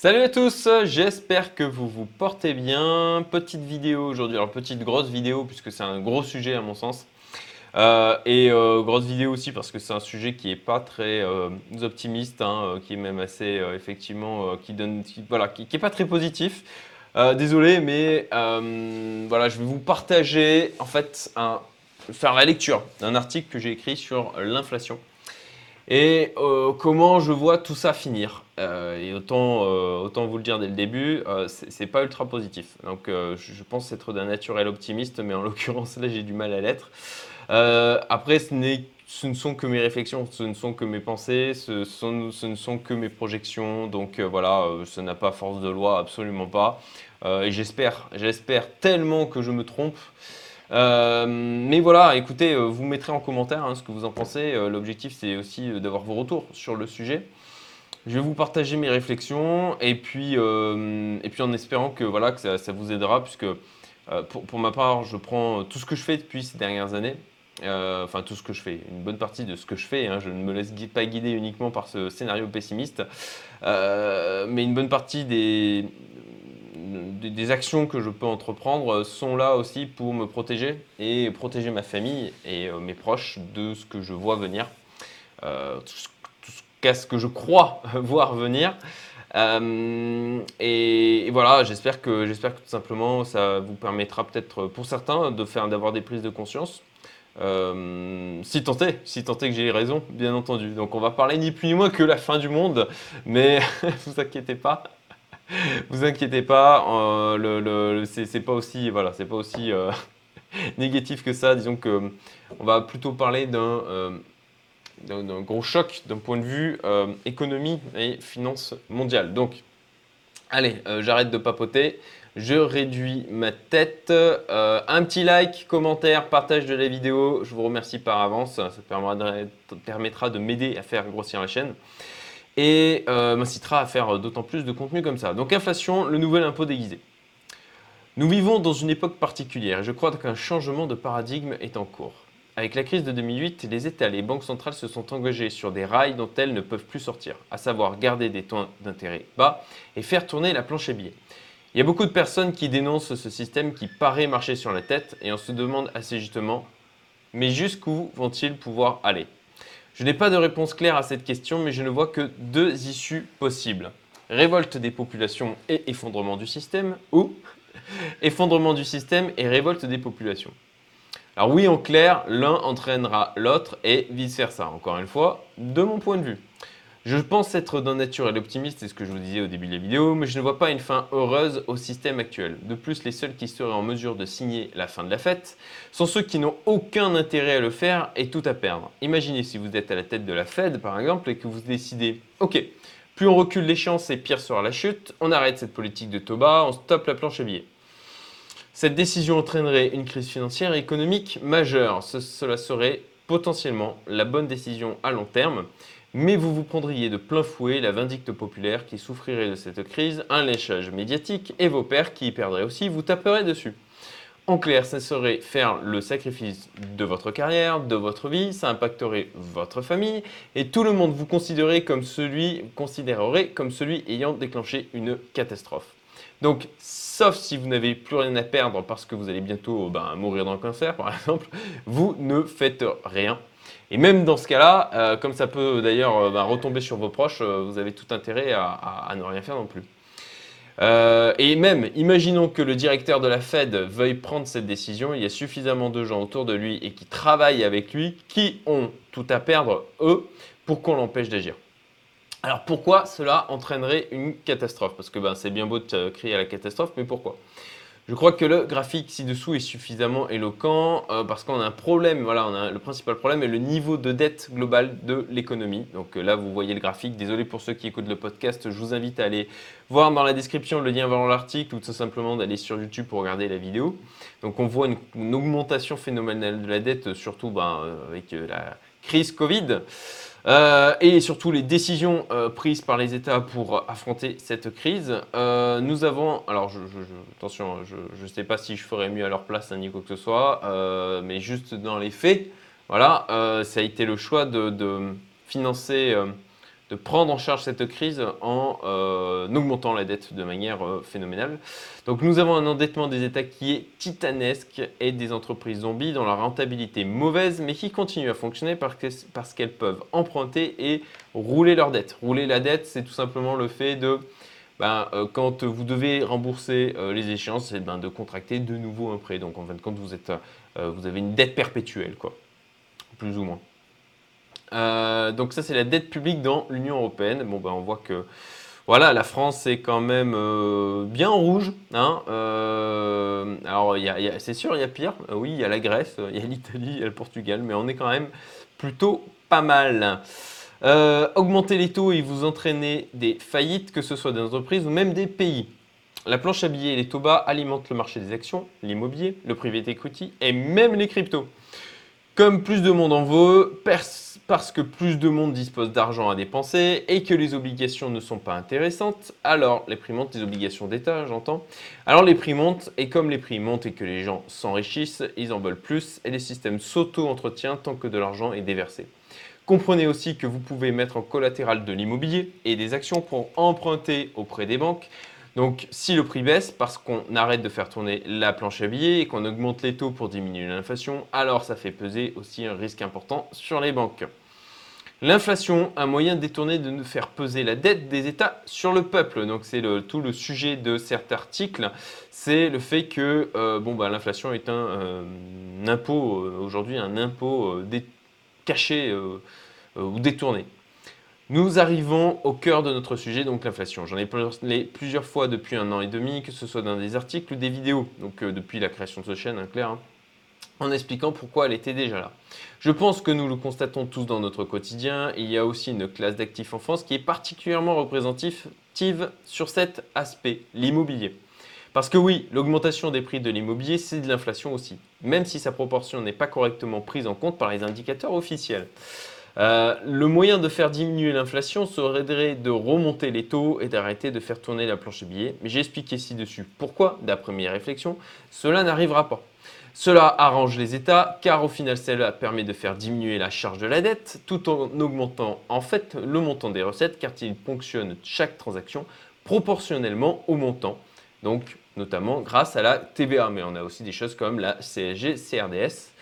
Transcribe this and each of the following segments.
Salut à tous, j'espère que vous vous portez bien. Petite vidéo aujourd'hui, alors petite grosse vidéo puisque c'est un gros sujet à mon sens. Euh, et euh, grosse vidéo aussi parce que c'est un sujet qui est pas très euh, optimiste, hein, qui est même assez effectivement, qui donne, voilà, qui, est pas très positif. désolé, mais voilà, je vais vous partager en fait faire la lecture d'un article que j'ai écrit sur l'inflation et comment je vois tout ça finir? et autant, autant vous le dire dès le début, c'est pas ultra positif. Donc je pense être d'un naturel optimiste, mais en l'occurrence là j'ai du mal à l'être. Euh, après, ce, ce, ne sont que mes réflexions, ce ne sont que mes pensées, ce, ce ne sont que mes projections. Donc euh, voilà, euh, ça n'a pas force de loi, absolument pas. et j'espère, j'espère tellement que je me trompe. Mais voilà, écoutez, vous mettrez en commentaire hein, ce que vous en pensez. L'objectif, c'est aussi d'avoir vos retours sur le sujet. Je vais vous partager mes réflexions et puis, et puis en espérant que, voilà, que ça, vous aidera, puisque pour, ma part, je prends tout ce que je fais depuis ces dernières années euh, enfin tout ce que je fais, une bonne partie de ce que je fais, hein, je ne me laisse pas guider uniquement par ce scénario pessimiste, euh, mais une bonne partie des, des, actions que je peux entreprendre sont là aussi pour me protéger et protéger ma famille et euh, mes proches de ce que je vois venir, tout ce, que je crois voir venir. et, voilà, j'espère que, j'espère que tout simplement ça vous permettra peut-être pour certains de faire d'avoir des prises de conscience, euh, si est, si est que j'ai raison, bien entendu. Donc on va parler ni plus ni moins que la fin du monde, mais vous inquiétez pas, vous inquiétez pas, euh, c'est pas aussi, voilà, c'est pas aussi euh, négatif que ça. Disons que on va plutôt parler d'un d'un gros choc d'un point de vue économie et finance mondiale. Donc, allez, j'arrête de papoter je réduis ma tête. Euh, un petit like, commentaire, partage de la vidéo. Je vous remercie par avance. Ça permettra de m'aider à faire grossir la chaîne et euh, m'incitera à faire d'autant plus de contenu comme ça. Donc inflation, le nouvel impôt déguisé. Nous vivons dans une époque particulière et je crois qu'un changement de paradigme est en cours. Avec la crise de 2008, les États et les banques centrales se sont engagés sur des rails dont elles ne peuvent plus sortir, à savoir garder des taux d'intérêt bas et faire tourner la planche à billets. Il y a beaucoup de personnes qui dénoncent ce système qui paraît marcher sur la tête et on se demande assez justement, mais jusqu'où vont-ils pouvoir aller? Je n'ai pas de réponse claire à cette question, mais je ne vois que deux issues possibles. Révolte des populations et effondrement du système, ou effondrement du système et révolte des populations. Alors oui, en clair, l'un entraînera l'autre et vice-versa, encore une fois, de mon point de vue. Je pense être d'un naturel optimiste, c'est ce que je vous disais au début de la vidéo, mais je ne vois pas une fin heureuse au système actuel. De plus, les seuls qui seraient en mesure de signer la fin de la fête sont ceux qui n'ont aucun intérêt à le faire et tout à perdre. Imaginez si vous êtes à la tête de la Fed, par exemple, et que vous décidez « Ok, plus on recule l'échéance et pire sera la chute, on arrête cette politique de Toba, on stoppe la planche à billets. » Cette décision entraînerait une crise financière et économique majeure. cela serait potentiellement la bonne décision à long terme mais vous vous prendriez de plein fouet la vindicte populaire qui souffrirait de cette crise, un léchage médiatique, et vos pères qui y perdraient aussi vous taperaient dessus. En clair, ça serait faire le sacrifice de votre carrière, de votre vie, ça impacterait votre famille, et tout le monde vous considérerait comme celui, ayant déclenché une catastrophe. Donc, sauf si vous n'avez plus rien à perdre parce que vous allez bientôt ben, mourir d'un cancer, par exemple, vous ne faites rien et même dans ce cas-là, euh, comme ça peut d'ailleurs euh, bah, retomber sur vos proches, euh, vous avez tout intérêt à, ne rien faire non plus. et même, imaginons que le directeur de la Fed veuille prendre cette décision, il y a suffisamment de gens autour de lui et qui travaillent avec lui qui ont tout à perdre, eux, pour qu'on l'empêche d'agir. Alors pourquoi cela entraînerait une catastrophe? Parce que ben, c'est bien beau de crier à la catastrophe, mais pourquoi? Je crois que le graphique ci-dessous est suffisamment éloquent euh, parce qu'on a un problème, voilà, on a, le principal problème est le niveau de dette globale de l'économie. Donc euh, là, vous voyez le graphique. Désolé pour ceux qui écoutent le podcast, je vous invite à aller voir dans la description le lien vers l'article ou tout simplement d'aller sur YouTube pour regarder la vidéo. Donc on voit une, augmentation phénoménale de la dette, surtout ben, euh, avec la crise Covid. Euh, et surtout les décisions euh, prises par les États pour affronter cette crise. Euh, nous avons, alors attention, je ne sais pas si je ferais mieux à leur place ni quoi que ce soit, mais juste dans les faits, voilà, ça a été le choix de, financer de prendre en charge cette crise en euh, augmentant la dette de manière euh, phénoménale. Donc nous avons un endettement des États qui est titanesque et des entreprises zombies dont la rentabilité mauvaise mais qui continuent à fonctionner parce qu'elles peuvent emprunter et rouler leur dette. Rouler la dette, c'est tout simplement le fait de ben, euh, quand vous devez rembourser les échéances, c'est ben, de contracter de nouveau un prêt. Donc en fin de compte, vous, êtes, vous avez une dette perpétuelle, quoi, plus ou moins. Euh, donc ça, c'est la dette publique dans l'Union européenne. Bon, ben, on voit que voilà, la France est quand même euh, bien en rouge. Hein. Euh, alors, c'est sûr, il y a pire. oui, il y a la Grèce, il y a l'Italie, il y a le Portugal, mais on est quand même plutôt pas mal. augmenter les taux et vous entraîner des faillites, que ce soit des entreprises ou même des pays. La planche à billets et les taux bas alimentent le marché des actions, l'immobilier, le private equity et même les cryptos. Comme plus de monde en veut, parce que plus de monde dispose d'argent à dépenser et que les obligations ne sont pas intéressantes, alors les prix montent, les obligations d'État, j'entends. Alors les prix montent et comme les prix montent et que les gens s'enrichissent, ils en veulent plus et les systèmes s'auto-entretiennent tant que de l'argent est déversé. Comprenez aussi que vous pouvez mettre en collatéral de l'immobilier et des actions pour emprunter auprès des banques donc si le prix baisse parce qu'on arrête de faire tourner la planche à billets et qu'on augmente les taux pour diminuer l'inflation, alors ça fait peser aussi un risque important sur les banques. L'inflation, un moyen détourné de faire peser la dette des États sur le peuple. Donc c'est tout le sujet de cet article, c'est le fait que euh, bon, bah, l'inflation est un, euh, impôt, euh, aujourd'hui un impôt caché ou détourné. Nous arrivons au cœur de notre sujet, donc l'inflation. J'en ai parlé plusieurs fois depuis un an et demi, que ce soit dans des articles ou des vidéos, donc euh, depuis la création de ce chaîne, hein, clair, hein, en expliquant pourquoi elle était déjà là. Je pense que nous le constatons tous dans notre quotidien. Il y a aussi une classe d'actifs en France qui est particulièrement représentative sur cet aspect, l'immobilier. Parce que oui, l'augmentation des prix de l'immobilier, c'est de l'inflation aussi, même si sa proportion n'est pas correctement prise en compte par les indicateurs officiels. Euh, le moyen de faire diminuer l'inflation serait de remonter les taux et d'arrêter de faire tourner la planche de billets. Mais j'ai expliqué ci-dessus pourquoi, d'après mes réflexions, cela n'arrivera pas. Cela arrange les États car au final cela permet de faire diminuer la charge de la dette tout en augmentant en fait le montant des recettes car il ponctionne chaque transaction proportionnellement au montant. Donc notamment grâce à la TVA. Mais on a aussi des choses comme la CSG, CRDS.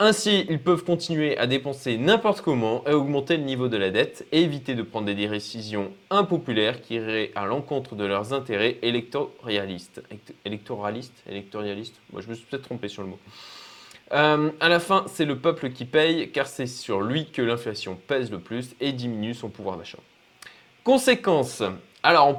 Ainsi, ils peuvent continuer à dépenser n'importe comment et augmenter le niveau de la dette et éviter de prendre des décisions impopulaires qui iraient à l'encontre de leurs intérêts électoralistes. Électoralistes? Électoralistes? Moi, je me suis peut-être trompé sur le mot. Euh, à la fin, c'est le peuple qui paye car c'est sur lui que l'inflation pèse le plus et diminue son pouvoir d'achat. Conséquence alors on,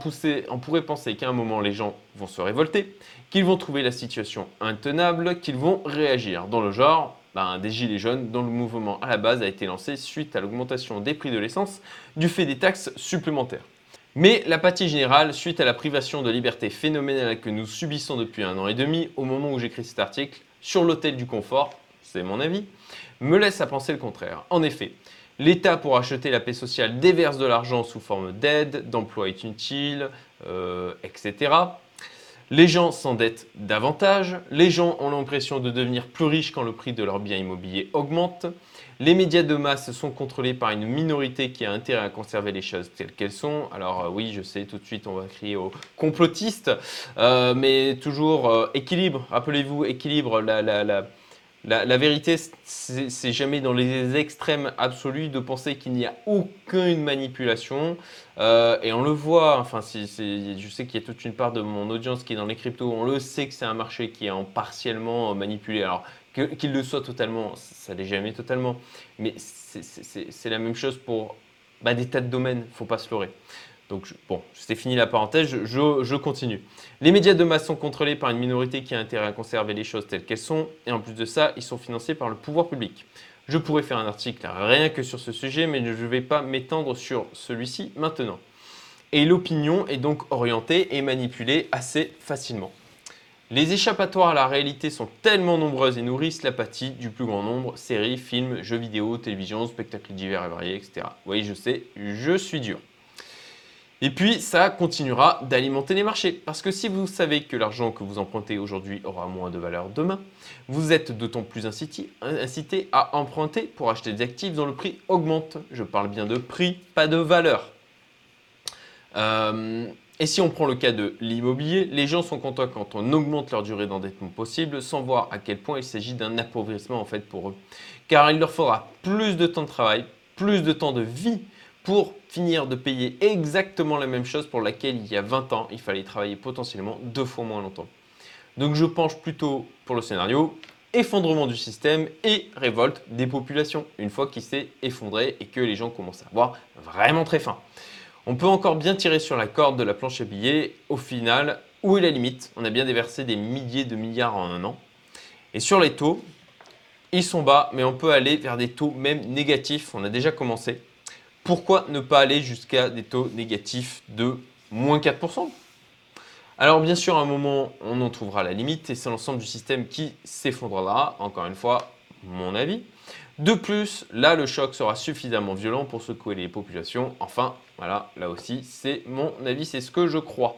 on pourrait penser qu'à un moment les gens vont se révolter, qu'ils vont trouver la situation intenable, qu'ils vont réagir. Dans le genre, ben, des Gilets jaunes dont le mouvement à la base a été lancé suite à l'augmentation des prix de l'essence du fait des taxes supplémentaires. Mais l'apathie générale, suite à la privation de liberté phénoménale que nous subissons depuis un an et demi, au moment où j'écris cet article, sur l'hôtel du confort, c'est mon avis, me laisse à penser le contraire. En effet, l'État pour acheter la paix sociale déverse de l'argent sous forme d'aide, d'emplois inutiles, euh, etc. Les gens s'endettent davantage, les gens ont l'impression de devenir plus riches quand le prix de leurs biens immobiliers augmente, les médias de masse sont contrôlés par une minorité qui a intérêt à conserver les choses telles qu'elles sont. Alors euh, oui, je sais, tout de suite on va crier aux complotistes, euh, mais toujours euh, équilibre, rappelez-vous, équilibre, la, la, la la, vérité, c'est jamais dans les extrêmes absolus de penser qu'il n'y a aucune manipulation. Euh, et on le voit, enfin, je sais qu'il y a toute une part de mon audience qui est dans les cryptos, on le sait que c'est un marché qui est en partiellement manipulé. Alors, qu'il le soit totalement, ça l'est jamais totalement. Mais c'est la même chose pour bah, des tas de domaines, il ne faut pas se leurrer. Donc, bon, c'était fini la parenthèse, je, continue. Les médias de masse sont contrôlés par une minorité qui a intérêt à conserver les choses telles qu'elles sont, et en plus de ça, ils sont financés par le pouvoir public. Je pourrais faire un article rien que sur ce sujet, mais je ne vais pas m'étendre sur celui-ci maintenant. Et l'opinion est donc orientée et manipulée assez facilement. Les échappatoires à la réalité sont tellement nombreuses et nourrissent l'apathie du plus grand nombre, séries, films, jeux vidéo, télévision, spectacles divers et variés, etc. Oui, je sais, je suis dur. Et puis, ça continuera d'alimenter les marchés. Parce que si vous savez que l'argent que vous empruntez aujourd'hui aura moins de valeur demain, vous êtes d'autant plus incité, à emprunter pour acheter des actifs dont le prix augmente. Je parle bien de prix, pas de valeur. Euh, et si on prend le cas de l'immobilier, les gens sont contents quand on augmente leur durée d'endettement possible sans voir à quel point il s'agit d'un appauvrissement en fait pour eux. Car il leur faudra plus de temps de travail, plus de temps de vie pour finir de payer exactement la même chose pour laquelle il y a 20 ans, il fallait travailler potentiellement deux fois moins longtemps. Donc je penche plutôt pour le scénario effondrement du système et révolte des populations une fois qu'il s'est effondré et que les gens commencent à avoir vraiment très faim. On peut encore bien tirer sur la corde de la planche à billets. Au final, où est la limite? On a bien déversé des milliers de milliards en un an. Et sur les taux, ils sont bas, mais on peut aller vers des taux même négatifs. On a déjà commencé. Pourquoi ne pas aller jusqu'à des taux négatifs de moins 4% alors bien sûr, à un moment, on en trouvera la limite et c'est l'ensemble du système qui s'effondrera. Encore une fois, mon avis. De plus, là, le choc sera suffisamment violent pour secouer les populations. Enfin, voilà, là aussi, c'est mon avis, c'est ce que je crois.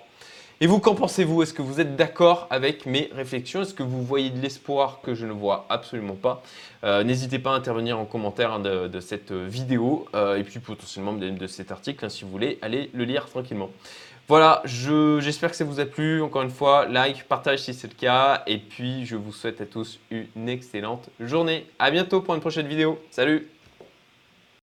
Et vous, qu'en pensez-vous? Est-ce que vous êtes d'accord avec mes réflexions? Est-ce que vous voyez de l'espoir que je ne vois absolument pas? Euh, N'hésitez pas à intervenir en commentaire de, cette vidéo euh, et puis potentiellement de, cet article hein, si vous voulez aller le lire tranquillement. Voilà, j'espère que ça vous a plu. Encore une fois, like, partage si c'est le cas. Et puis, je vous souhaite à tous une excellente journée. À bientôt pour une prochaine vidéo. Salut